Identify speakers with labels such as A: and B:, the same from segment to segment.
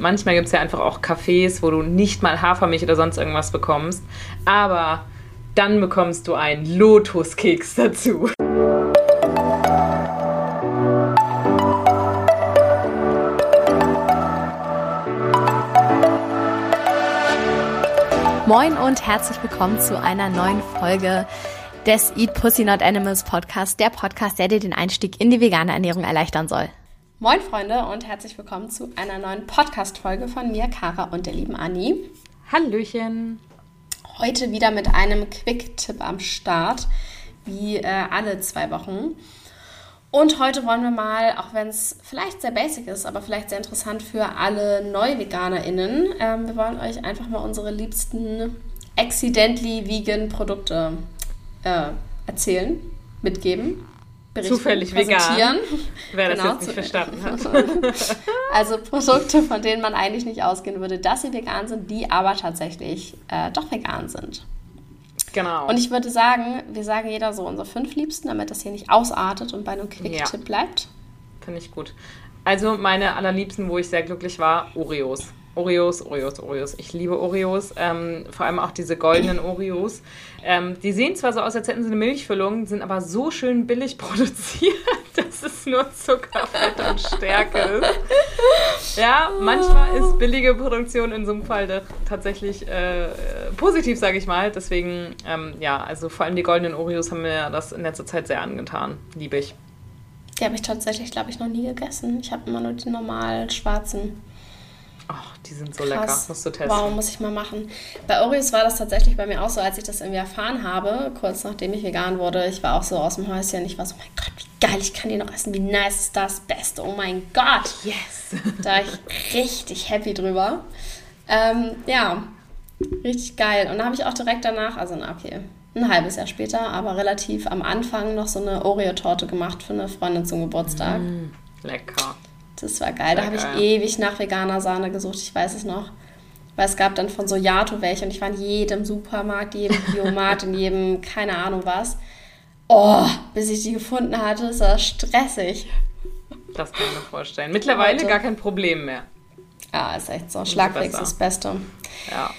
A: Manchmal gibt es ja einfach auch Cafés, wo du nicht mal Hafermilch oder sonst irgendwas bekommst. Aber dann bekommst du einen Lotuskeks dazu.
B: Moin und herzlich willkommen zu einer neuen Folge des Eat Pussy Not Animals Podcast, der Podcast, der dir den Einstieg in die vegane Ernährung erleichtern soll.
C: Moin Freunde und herzlich willkommen zu einer neuen Podcast-Folge von mir, Kara und der lieben Anni.
A: Hallöchen.
C: Heute wieder mit einem Quick-Tipp am Start, wie äh, alle zwei Wochen. Und heute wollen wir mal, auch wenn es vielleicht sehr basic ist, aber vielleicht sehr interessant für alle NeuveganerInnen, ähm, wir wollen euch einfach mal unsere liebsten accidentally vegan Produkte äh, erzählen, mitgeben
A: berichten, Zufällig vegan. Wer das genau, jetzt nicht verstanden hat.
C: also Produkte, von denen man eigentlich nicht ausgehen würde, dass sie vegan sind, die aber tatsächlich äh, doch vegan sind.
A: Genau.
C: Und ich würde sagen, wir sagen jeder so unsere fünf Liebsten, damit das hier nicht ausartet und bei einem Quick-Tipp ja. bleibt.
A: Finde ich gut. Also meine allerliebsten, wo ich sehr glücklich war, Oreos. Oreos, Oreos, Oreos. Ich liebe Oreos, ähm, vor allem auch diese goldenen Oreos. Ähm, die sehen zwar so aus, als hätten sie eine Milchfüllung, sind aber so schön billig produziert, dass es nur Zucker, Fett und Stärke ist. Ja, manchmal ist billige Produktion in so einem Fall tatsächlich äh, positiv, sage ich mal. Deswegen, ähm, ja, also vor allem die goldenen Oreos haben mir das in letzter Zeit sehr angetan. Liebe ich.
C: Die habe ich tatsächlich, glaube ich, noch nie gegessen. Ich habe immer nur die normalen schwarzen.
A: Ach, die sind so Krass. lecker. Musst du testen.
C: Wow, muss ich mal machen. Bei Oreos war das tatsächlich bei mir auch so, als ich das irgendwie erfahren habe, kurz nachdem ich vegan wurde. Ich war auch so aus dem Häuschen. Ich war so, mein Gott, wie geil, ich kann die noch essen. Wie nice ist das? Beste. Oh mein Gott.
A: Yes.
C: Da war ich richtig happy drüber. Ähm, ja, richtig geil. Und da habe ich auch direkt danach, also na okay, ein halbes Jahr später, aber relativ am Anfang noch so eine Oreo-Torte gemacht für eine Freundin zum Geburtstag.
A: Mm, lecker.
C: Das war geil. da habe ich ewig nach veganer Sahne gesucht, ich weiß es noch. Weil es gab dann von so Yato welche und ich war in jedem Supermarkt, jedem Biomarkt, in jedem, keine Ahnung was. Oh, bis ich die gefunden hatte, ist das stressig.
A: Das kann ich mir vorstellen. Mittlerweile Heute. gar kein Problem mehr.
C: Ja, ist echt so. Schlagfix ist das Beste.
A: Ja.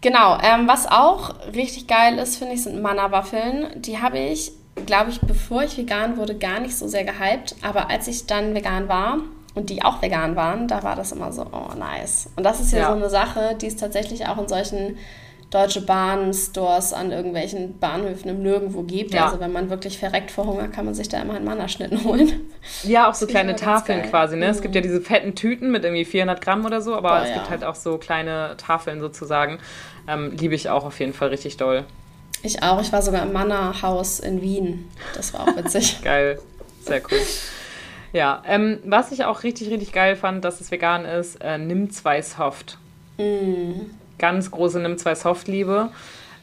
C: Genau, ähm, was auch richtig geil ist, finde ich, sind Manna-Waffeln. Die habe ich, glaube ich, bevor ich vegan wurde, gar nicht so sehr gehypt. Aber als ich dann vegan war, und die auch vegan waren, da war das immer so, oh nice. Und das ist ja, ja. so eine Sache, die es tatsächlich auch in solchen Deutsche Bahn-Stores an irgendwelchen Bahnhöfen im Nirgendwo gibt. Ja. Also wenn man wirklich verreckt vor Hunger, kann man sich da immer einen Mannerschnitten holen.
A: Ja, auch so kleine Tafeln quasi. Ne? Mhm. Es gibt ja diese fetten Tüten mit irgendwie 400 Gramm oder so, aber Boah, es ja. gibt halt auch so kleine Tafeln sozusagen. Ähm, liebe ich auch auf jeden Fall richtig doll.
C: Ich auch. Ich war sogar im Mannerhaus in Wien. Das war auch witzig.
A: Geil. Sehr cool. Ja, ähm, was ich auch richtig, richtig geil fand, dass es vegan ist, äh, Nimm 2 Soft.
C: Mm.
A: Ganz große Nimm 2 Soft-Liebe.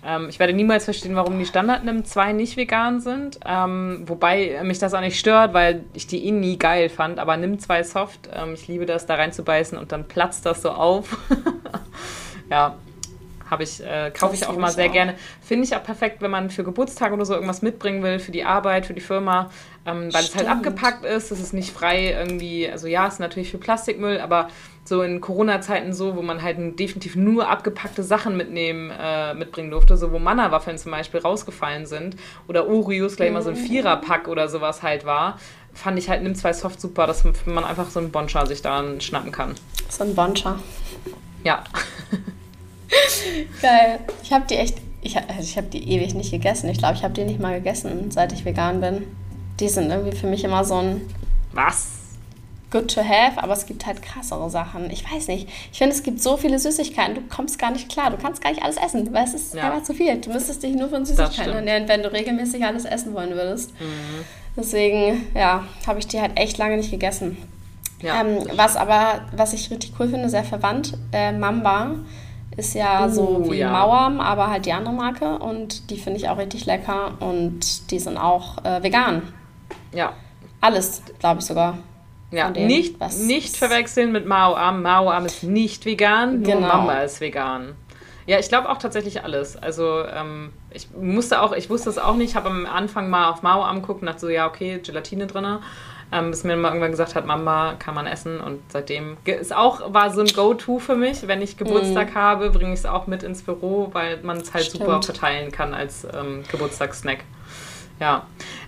A: Ähm, ich werde niemals verstehen, warum die Standard Nimm 2 nicht vegan sind. Ähm, wobei mich das auch nicht stört, weil ich die eh nie geil fand. Aber Nimm 2 Soft, ähm, ich liebe das, da reinzubeißen und dann platzt das so auf. ja, habe ich, äh, kaufe ich auch mal sehr auch. gerne. Finde ich auch perfekt, wenn man für Geburtstag oder so irgendwas mitbringen will, für die Arbeit, für die Firma, ähm, weil Stimmt. es halt abgepackt ist, es ist nicht frei irgendwie, also ja, es ist natürlich für Plastikmüll, aber so in Corona-Zeiten so, wo man halt definitiv nur abgepackte Sachen mitnehmen, äh, mitbringen durfte, so wo Manna-Waffeln zum Beispiel rausgefallen sind oder Oreos gleich mal so ein mhm. Viererpack oder sowas halt war, fand ich halt Nimm zwei Soft super, dass man einfach so einen Boncha sich da schnappen kann.
C: So ein Boncha.
A: Ja.
C: Geil. Ich habe die echt, ich, also ich habe die ewig nicht gegessen. Ich glaube, ich habe die nicht mal gegessen, seit ich vegan bin. Die sind irgendwie für mich immer so ein.
A: Was?
C: Good to have, aber es gibt halt krassere Sachen. Ich weiß nicht. Ich finde, es gibt so viele Süßigkeiten, du kommst gar nicht klar. Du kannst gar nicht alles essen, weil es ist ja. einfach zu viel. Du müsstest dich nur von Süßigkeiten ernähren, wenn du regelmäßig alles essen wollen würdest. Mhm. Deswegen, ja, habe ich die halt echt lange nicht gegessen. Ja, ähm, was aber, was ich richtig cool finde, sehr verwandt, äh, Mamba ist ja uh, so wie ja. Mauern, aber halt die andere Marke. Und die finde ich auch richtig lecker. Und die sind auch äh, vegan.
A: Ja.
C: Alles, glaube ich sogar.
A: Ja, dem, nicht, nicht verwechseln mit Mao Am. Mao Am ist nicht vegan, nur genau. Mamba ist vegan. Ja, ich glaube auch tatsächlich alles. Also ähm, ich musste auch, ich wusste es auch nicht, habe am Anfang mal auf Mao Am geguckt und dachte so, ja, okay, Gelatine drin. Ähm, bis mir mal irgendwann gesagt hat, Mama, kann man essen. Und seitdem ist auch, war so ein Go-To für mich. Wenn ich Geburtstag mm. habe, bringe ich es auch mit ins Büro, weil man es halt Stimmt. super verteilen kann als ähm, Geburtstagssnack. Ja.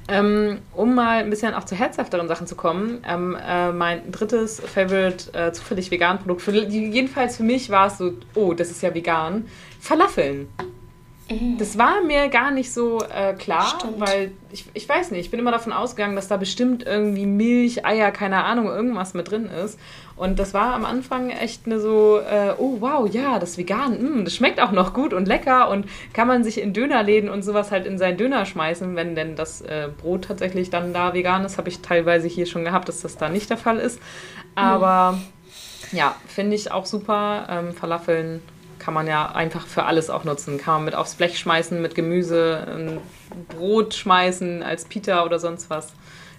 A: Ähm, um mal ein bisschen auch zu herzhafteren Sachen zu kommen, ähm, äh, mein drittes Favorite äh, zufällig vegan Produkt, für, jedenfalls für mich war es so, oh, das ist ja vegan, Falafeln. Mhm. Das war mir gar nicht so äh, klar, Stimmt. weil ich, ich weiß nicht, ich bin immer davon ausgegangen, dass da bestimmt irgendwie Milch, Eier, keine Ahnung, irgendwas mit drin ist. Und das war am Anfang echt eine so, äh, oh wow, ja, das vegan, mm, das schmeckt auch noch gut und lecker und kann man sich in Dönerläden und sowas halt in seinen Döner schmeißen, wenn denn das äh, Brot tatsächlich dann da vegan ist. Habe ich teilweise hier schon gehabt, dass das da nicht der Fall ist. Aber mhm. ja, finde ich auch super. Ähm, Falafeln kann man ja einfach für alles auch nutzen. Kann man mit aufs Blech schmeißen, mit Gemüse, ein Brot schmeißen, als Pita oder sonst was.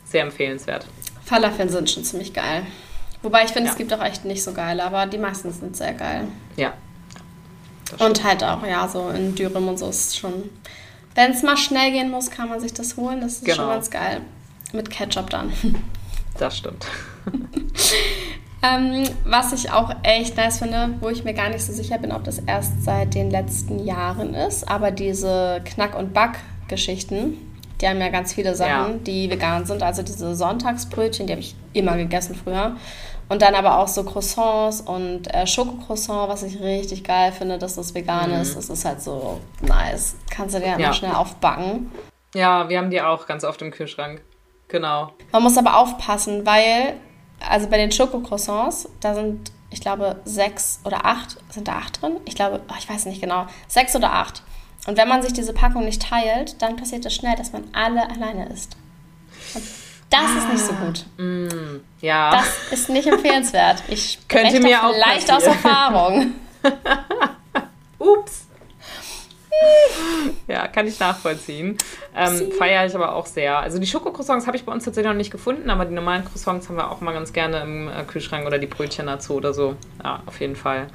A: Sehr empfehlenswert.
C: Falafeln sind schon ziemlich geil. Wobei ich finde, ja. es gibt auch echt nicht so geile, aber die meisten sind sehr geil.
A: Ja.
C: Und halt auch, ja, so in Dürüm und so ist schon. Wenn es mal schnell gehen muss, kann man sich das holen. Das ist genau. schon ganz geil. Mit Ketchup dann.
A: Das stimmt.
C: Ähm, was ich auch echt nice finde, wo ich mir gar nicht so sicher bin, ob das erst seit den letzten Jahren ist, aber diese Knack- und Back-Geschichten, die haben ja ganz viele Sachen, ja. die vegan sind. Also diese Sonntagsbrötchen, die habe ich immer gegessen früher. Und dann aber auch so Croissants und äh, Schokocroissant, was ich richtig geil finde, dass das vegan mhm. ist. Das ist halt so nice. Kannst du dir ja. immer schnell aufbacken.
A: Ja, wir haben die auch ganz oft im Kühlschrank. Genau.
C: Man muss aber aufpassen, weil also bei den Schokocroissants, da sind, ich glaube, sechs oder acht, sind da acht drin? Ich glaube, oh, ich weiß nicht genau, sechs oder acht. Und wenn man sich diese Packung nicht teilt, dann passiert es schnell, dass man alle alleine isst. Und das ah, ist nicht so gut.
A: Mm, ja.
C: Das ist nicht empfehlenswert. Ich
A: könnte mir auch
C: leicht aus Erfahrung.
A: Ups. Ja, kann ich nachvollziehen. Ähm, Feiere ich aber auch sehr. Also die Schokocroissants habe ich bei uns tatsächlich noch nicht gefunden, aber die normalen Croissants haben wir auch mal ganz gerne im äh, Kühlschrank oder die Brötchen dazu oder so. Ja, auf jeden Fall.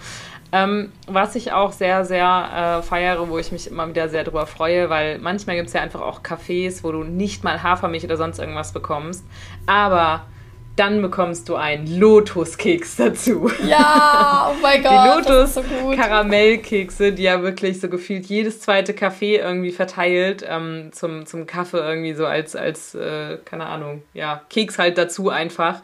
A: Ähm, was ich auch sehr, sehr äh, feiere, wo ich mich immer wieder sehr drüber freue, weil manchmal gibt es ja einfach auch Cafés, wo du nicht mal Hafermilch oder sonst irgendwas bekommst. Aber dann bekommst du einen Lotuskeks dazu.
C: Ja, oh mein Gott.
A: Die Lotus-Karamellkekse, die ja wirklich so gefühlt jedes zweite Kaffee irgendwie verteilt ähm, zum, zum Kaffee irgendwie so als, als äh, keine Ahnung, ja, Keks halt dazu einfach.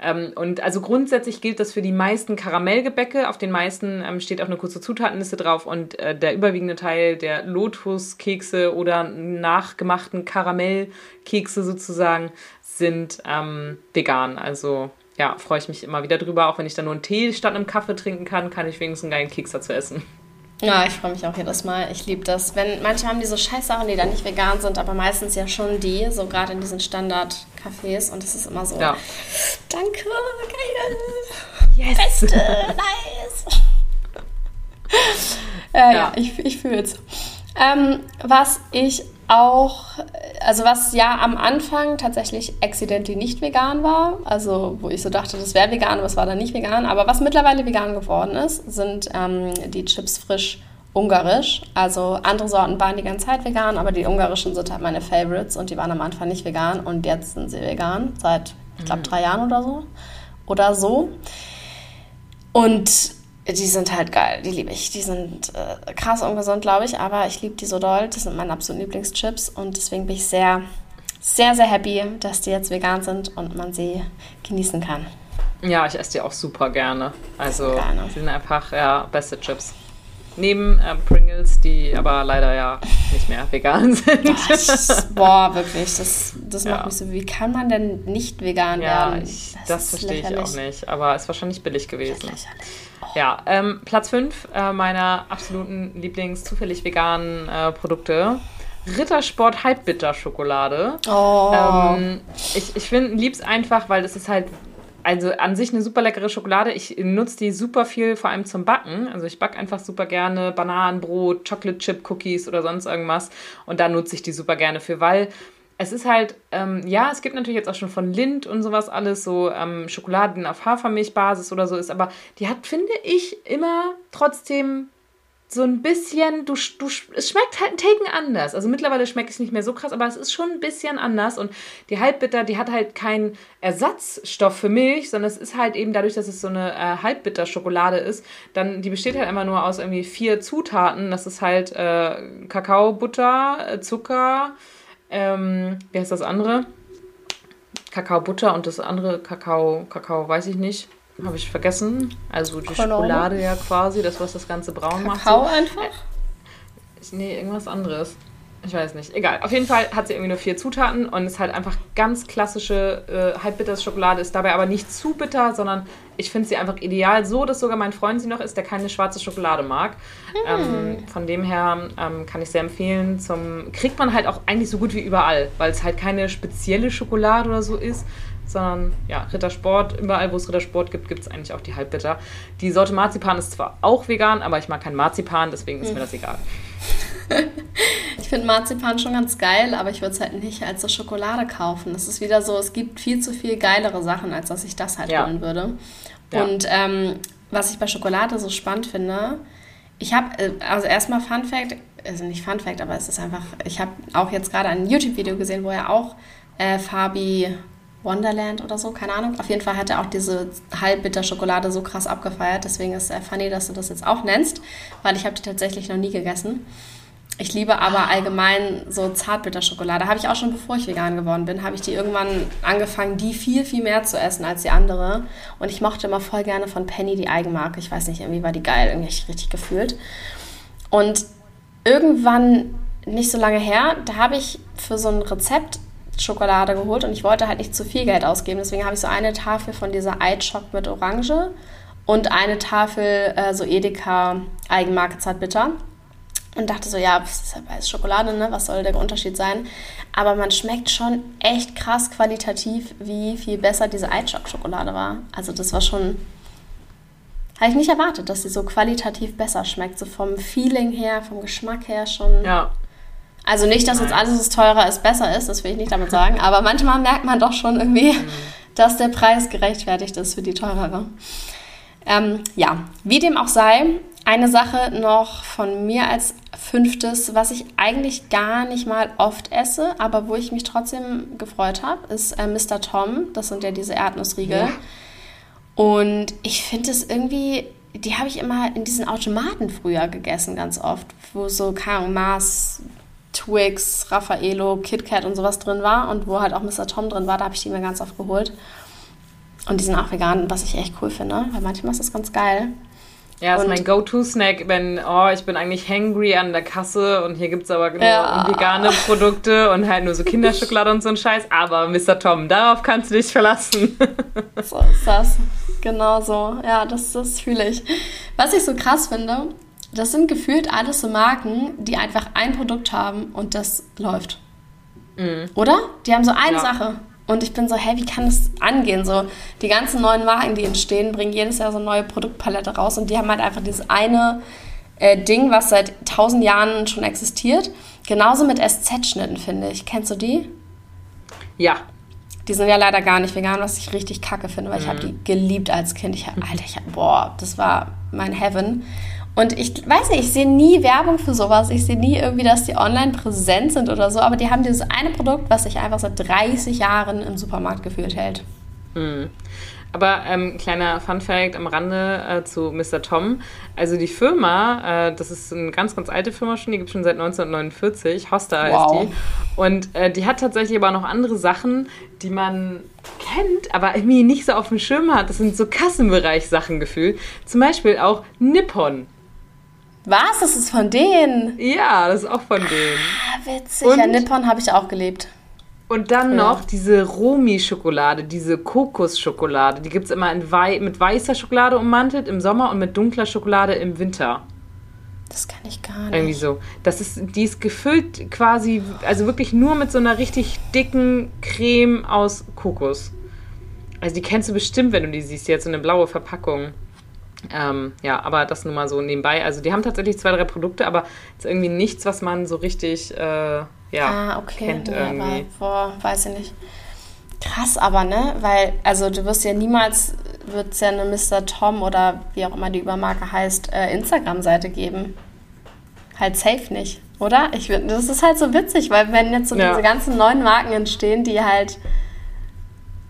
A: Ähm, und also grundsätzlich gilt das für die meisten Karamellgebäcke. Auf den meisten ähm, steht auch eine kurze Zutatenliste drauf und äh, der überwiegende Teil der Lotuskekse oder nachgemachten Karamellkekse sozusagen sind ähm, vegan. Also ja, freue ich mich immer wieder drüber. Auch wenn ich dann nur einen Tee statt einem Kaffee trinken kann, kann ich wenigstens einen geilen Keks dazu essen.
C: Ja, ich freue mich auch jedes Mal. Ich liebe das. Wenn, manche haben diese Scheißsachen, die dann nicht vegan sind, aber meistens ja schon die, so gerade in diesen Standard-Cafés. Und das ist immer so,
A: ja.
C: danke, geil,
A: yes.
C: beste, nice. äh, ja. ja, ich, ich fühle es. Ähm, was ich auch, also was ja am Anfang tatsächlich accidentally nicht vegan war, also wo ich so dachte, das wäre vegan, aber es war dann nicht vegan, aber was mittlerweile vegan geworden ist, sind ähm, die Chips frisch ungarisch. Also andere Sorten waren die ganze Zeit vegan, aber die ungarischen sind halt meine Favorites und die waren am Anfang nicht vegan und jetzt sind sie vegan, seit, ich glaube, mhm. drei Jahren oder so. Oder so. Und die sind halt geil, die liebe ich. Die sind äh, krass ungesund, glaube ich, aber ich liebe die so doll. Das sind meine absoluten Lieblingschips und deswegen bin ich sehr, sehr, sehr happy, dass die jetzt vegan sind und man sie genießen kann.
A: Ja, ich esse die auch super gerne. Also, gerne. sie sind einfach, ja, beste Chips. Neben äh, Pringles, die aber leider ja nicht mehr vegan sind.
C: Das, boah, wirklich, das, das macht ja. mich so, wie kann man denn nicht vegan
A: ja,
C: werden?
A: Ich, das, das verstehe ich auch nicht, aber ist wahrscheinlich billig gewesen. Lächerlich. Ja, ähm, Platz 5 äh, meiner absoluten Lieblings zufällig veganen äh, Produkte. Rittersport Halbbitter-Schokolade.
C: Oh.
A: Ähm, ich ich liebe es einfach, weil es ist halt also an sich eine super leckere Schokolade. Ich nutze die super viel, vor allem zum Backen. Also ich backe einfach super gerne Bananenbrot, Chocolate Chip Cookies oder sonst irgendwas. Und da nutze ich die super gerne für, weil es ist halt, ähm, ja, es gibt natürlich jetzt auch schon von Lind und sowas alles, so ähm, Schokoladen auf Hafermilchbasis oder so ist, aber die hat, finde ich, immer trotzdem so ein bisschen, du, du, es schmeckt halt ein Taken anders. Also mittlerweile schmeckt es nicht mehr so krass, aber es ist schon ein bisschen anders. Und die Halbbitter, die hat halt keinen Ersatzstoff für Milch, sondern es ist halt eben dadurch, dass es so eine äh, Halbbitter-Schokolade ist, dann, die besteht halt einfach nur aus irgendwie vier Zutaten. Das ist halt äh, Kakaobutter, äh, Zucker, ähm, wie heißt das andere? Kakaobutter und das andere Kakao, Kakao weiß ich nicht. Habe ich vergessen. Also die Kolone. Schokolade ja quasi, das, was das Ganze braun Kakao macht. Kakao so. einfach? Nee, irgendwas anderes. Ich weiß nicht. Egal. Auf jeden Fall hat sie irgendwie nur vier Zutaten und ist halt einfach ganz klassische äh, halbbitters Schokolade, ist dabei aber nicht zu bitter, sondern ich finde sie einfach ideal. So, dass sogar mein Freund sie noch isst, der keine schwarze Schokolade mag. Mm. Ähm, von dem her ähm, kann ich sehr empfehlen. Zum kriegt man halt auch eigentlich so gut wie überall, weil es halt keine spezielle Schokolade oder so ist, sondern ja, Rittersport, überall wo es Rittersport gibt, gibt es eigentlich auch die Halbbitter. Die Sorte Marzipan ist zwar auch vegan, aber ich mag kein Marzipan, deswegen ist mir das egal.
C: ich finde Marzipan schon ganz geil, aber ich würde es halt nicht als so Schokolade kaufen. Das ist wieder so, es gibt viel zu viel geilere Sachen, als dass ich das halt ja. holen würde. Ja. Und ähm, was ich bei Schokolade so spannend finde, ich habe, äh, also erstmal Fun Fact, also nicht Fun Fact, aber es ist einfach, ich habe auch jetzt gerade ein YouTube-Video gesehen, wo er auch äh, Fabi Wonderland oder so, keine Ahnung. Auf jeden Fall hat er auch diese Halbbitter-Schokolade so krass abgefeiert. Deswegen ist es funny, dass du das jetzt auch nennst, weil ich habe die tatsächlich noch nie gegessen. Ich liebe aber allgemein so Zartbitterschokolade. Habe ich auch schon, bevor ich vegan geworden bin, habe ich die irgendwann angefangen, die viel, viel mehr zu essen als die andere. Und ich mochte immer voll gerne von Penny die Eigenmarke. Ich weiß nicht, irgendwie war die geil, irgendwie ich richtig gefühlt. Und irgendwann, nicht so lange her, da habe ich für so ein Rezept Schokolade geholt und ich wollte halt nicht zu viel Geld ausgeben. Deswegen habe ich so eine Tafel von dieser Eitschock mit Orange und eine Tafel äh, so Edeka Eigenmarke Zartbitter. Und dachte so, ja, das ist halt weiß Schokolade, ne? Was soll der Unterschied sein? Aber man schmeckt schon echt krass qualitativ, wie viel besser diese Eitschock-Schokolade war. Also das war schon. Habe ich nicht erwartet, dass sie so qualitativ besser schmeckt. So vom Feeling her, vom Geschmack her schon. Ja. Also nicht, dass jetzt alles, was teurer ist, besser ist, das will ich nicht damit sagen, aber manchmal merkt man doch schon irgendwie, dass der Preis gerechtfertigt ist für die teurere. Ähm, ja, wie dem auch sei, eine Sache noch von mir als fünftes, was ich eigentlich gar nicht mal oft esse, aber wo ich mich trotzdem gefreut habe, ist äh, Mr. Tom. Das sind ja diese Erdnussriegel. Ja. Und ich finde es irgendwie, die habe ich immer in diesen Automaten früher gegessen, ganz oft, wo so, keine Ahnung, Mars, Twix, Raffaello, KitKat und sowas drin war und wo halt auch Mr. Tom drin war, da habe ich die mir ganz oft geholt. Und die sind auch vegan, was ich echt cool finde, weil manchmal ist das ganz geil.
A: Ja, das ist mein Go-To-Snack, wenn, oh, ich bin eigentlich hangry an der Kasse und hier gibt es aber nur ja. vegane Produkte und halt nur so Kinderschokolade und so ein Scheiß. Aber Mr. Tom, darauf kannst du dich verlassen.
C: so ist das. Genau so. Ja, das, das fühle ich. Was ich so krass finde, das sind gefühlt alles so Marken, die einfach ein Produkt haben und das läuft. Mhm. Oder? Die haben so eine ja. Sache. Und ich bin so, hey, wie kann das angehen? So, die ganzen neuen Marken, die entstehen, bringen jedes Jahr so eine neue Produktpalette raus und die haben halt einfach dieses eine äh, Ding, was seit tausend Jahren schon existiert. Genauso mit SZ-Schnitten, finde ich. Kennst du die? Ja. Die sind ja leider gar nicht vegan, was ich richtig kacke finde, weil mhm. ich habe die geliebt als Kind. Ich habe, Alter, ich hab, boah, das war mein Heaven. Und ich weiß nicht, ich sehe nie Werbung für sowas. Ich sehe nie irgendwie, dass die online präsent sind oder so. Aber die haben dieses eine Produkt, was sich einfach seit 30 Jahren im Supermarkt geführt hält.
A: Mhm. Aber ähm, kleiner Fun-Fact am Rande äh, zu Mr. Tom. Also die Firma, äh, das ist eine ganz, ganz alte Firma schon, die gibt es schon seit 1949. Hosta wow. heißt die. Und äh, die hat tatsächlich aber noch andere Sachen, die man kennt, aber irgendwie nicht so auf dem Schirm hat. Das sind so Kassenbereich-Sachen gefühlt. Zum Beispiel auch Nippon.
C: Was? Das ist von denen?
A: Ja, das ist auch von denen.
C: Ah, witzig. Und, ja, Nippon habe ich auch gelebt.
A: Und dann ja. noch diese Romi-Schokolade, diese Kokosschokolade. Die gibt es immer wei mit weißer Schokolade ummantelt im Sommer und mit dunkler Schokolade im Winter.
C: Das kann ich gar nicht.
A: Irgendwie so. Das ist, die ist gefüllt quasi, also wirklich nur mit so einer richtig dicken Creme aus Kokos. Also die kennst du bestimmt, wenn du die siehst, jetzt so eine blaue Verpackung. Ähm, ja, aber das nur mal so nebenbei. Also die haben tatsächlich zwei, drei Produkte, aber es ist irgendwie nichts, was man so richtig äh, ja, ah, okay. kennt
C: ja, irgendwie. boah, weiß ich nicht. Krass aber, ne? Weil, also du wirst ja niemals, wird es ja eine Mr. Tom oder wie auch immer die Übermarke heißt, äh, Instagram-Seite geben. Halt safe nicht, oder? Ich, das ist halt so witzig, weil wenn jetzt so ja. diese ganzen neuen Marken entstehen, die halt,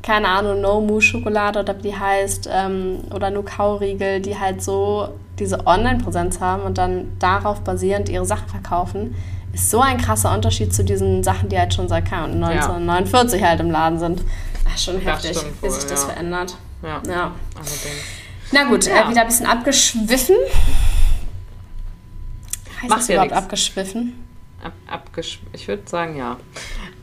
C: keine Ahnung, No Moo Schokolade oder wie die heißt, ähm, oder nur Kauriegel, die halt so diese Online-Präsenz haben und dann darauf basierend ihre Sachen verkaufen, ist so ein krasser Unterschied zu diesen Sachen, die halt schon seit 1949 ja. halt im Laden sind. Ach, schon heftig, wohl, wie sich das ja. verändert. Ja, ja. Na gut, äh, wieder ein bisschen abgeschwiffen. Heißt Macht das überhaupt nix. abgeschwiffen?
A: Ab, abgesch ich würde sagen, ja.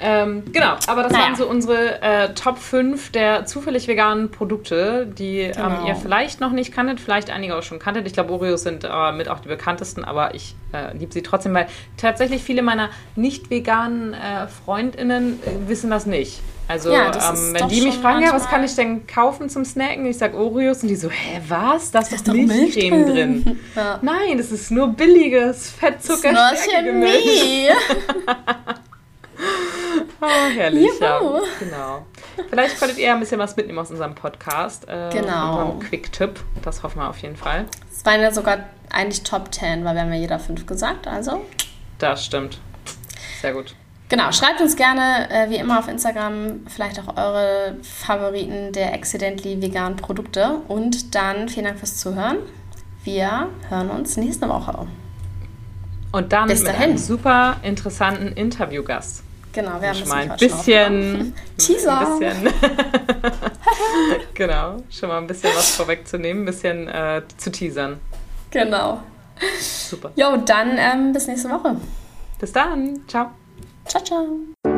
A: Ähm, genau, aber das naja. waren so unsere äh, Top 5 der zufällig veganen Produkte, die ähm, genau. ähm, ihr vielleicht noch nicht kanntet, vielleicht einige auch schon kanntet. Ich glaube, Oreos sind äh, mit auch die bekanntesten, aber ich äh, liebe sie trotzdem, weil tatsächlich viele meiner nicht veganen äh, FreundInnen äh, wissen das nicht. Also, ja, ähm, wenn die mich fragen, ja, was kann ich denn kaufen zum Snacken? Ich sage Oreos und die so, hä, was? Da ist, doch Milchcreme drin. drin. Ja. Nein, das ist nur billiges fettzucker Chemie. oh, herrlich, Juhu. ja. Genau. Vielleicht konntet ihr ein bisschen was mitnehmen aus unserem Podcast. Äh, genau. Quick-Tipp. Das hoffen wir auf jeden Fall.
C: Es waren ja sogar eigentlich Top 10, weil wir haben ja jeder fünf gesagt, also.
A: Das stimmt. Sehr gut.
C: Genau, schreibt uns gerne, äh, wie immer auf Instagram, vielleicht auch eure Favoriten der accidentally veganen Produkte. Und dann vielen Dank fürs Zuhören. Wir hören uns nächste Woche.
A: Und dann Bis mit einem super interessanten Interviewgast.
C: Genau, wir haben
A: schon mal ein bisschen
C: Teaser.
A: Ein bisschen, genau, schon mal ein bisschen was vorwegzunehmen, ein bisschen äh, zu teasern.
C: Genau. Super. Jo, dann ähm, bis nächste Woche.
A: Bis dann. Ciao.
C: Ciao, ciao.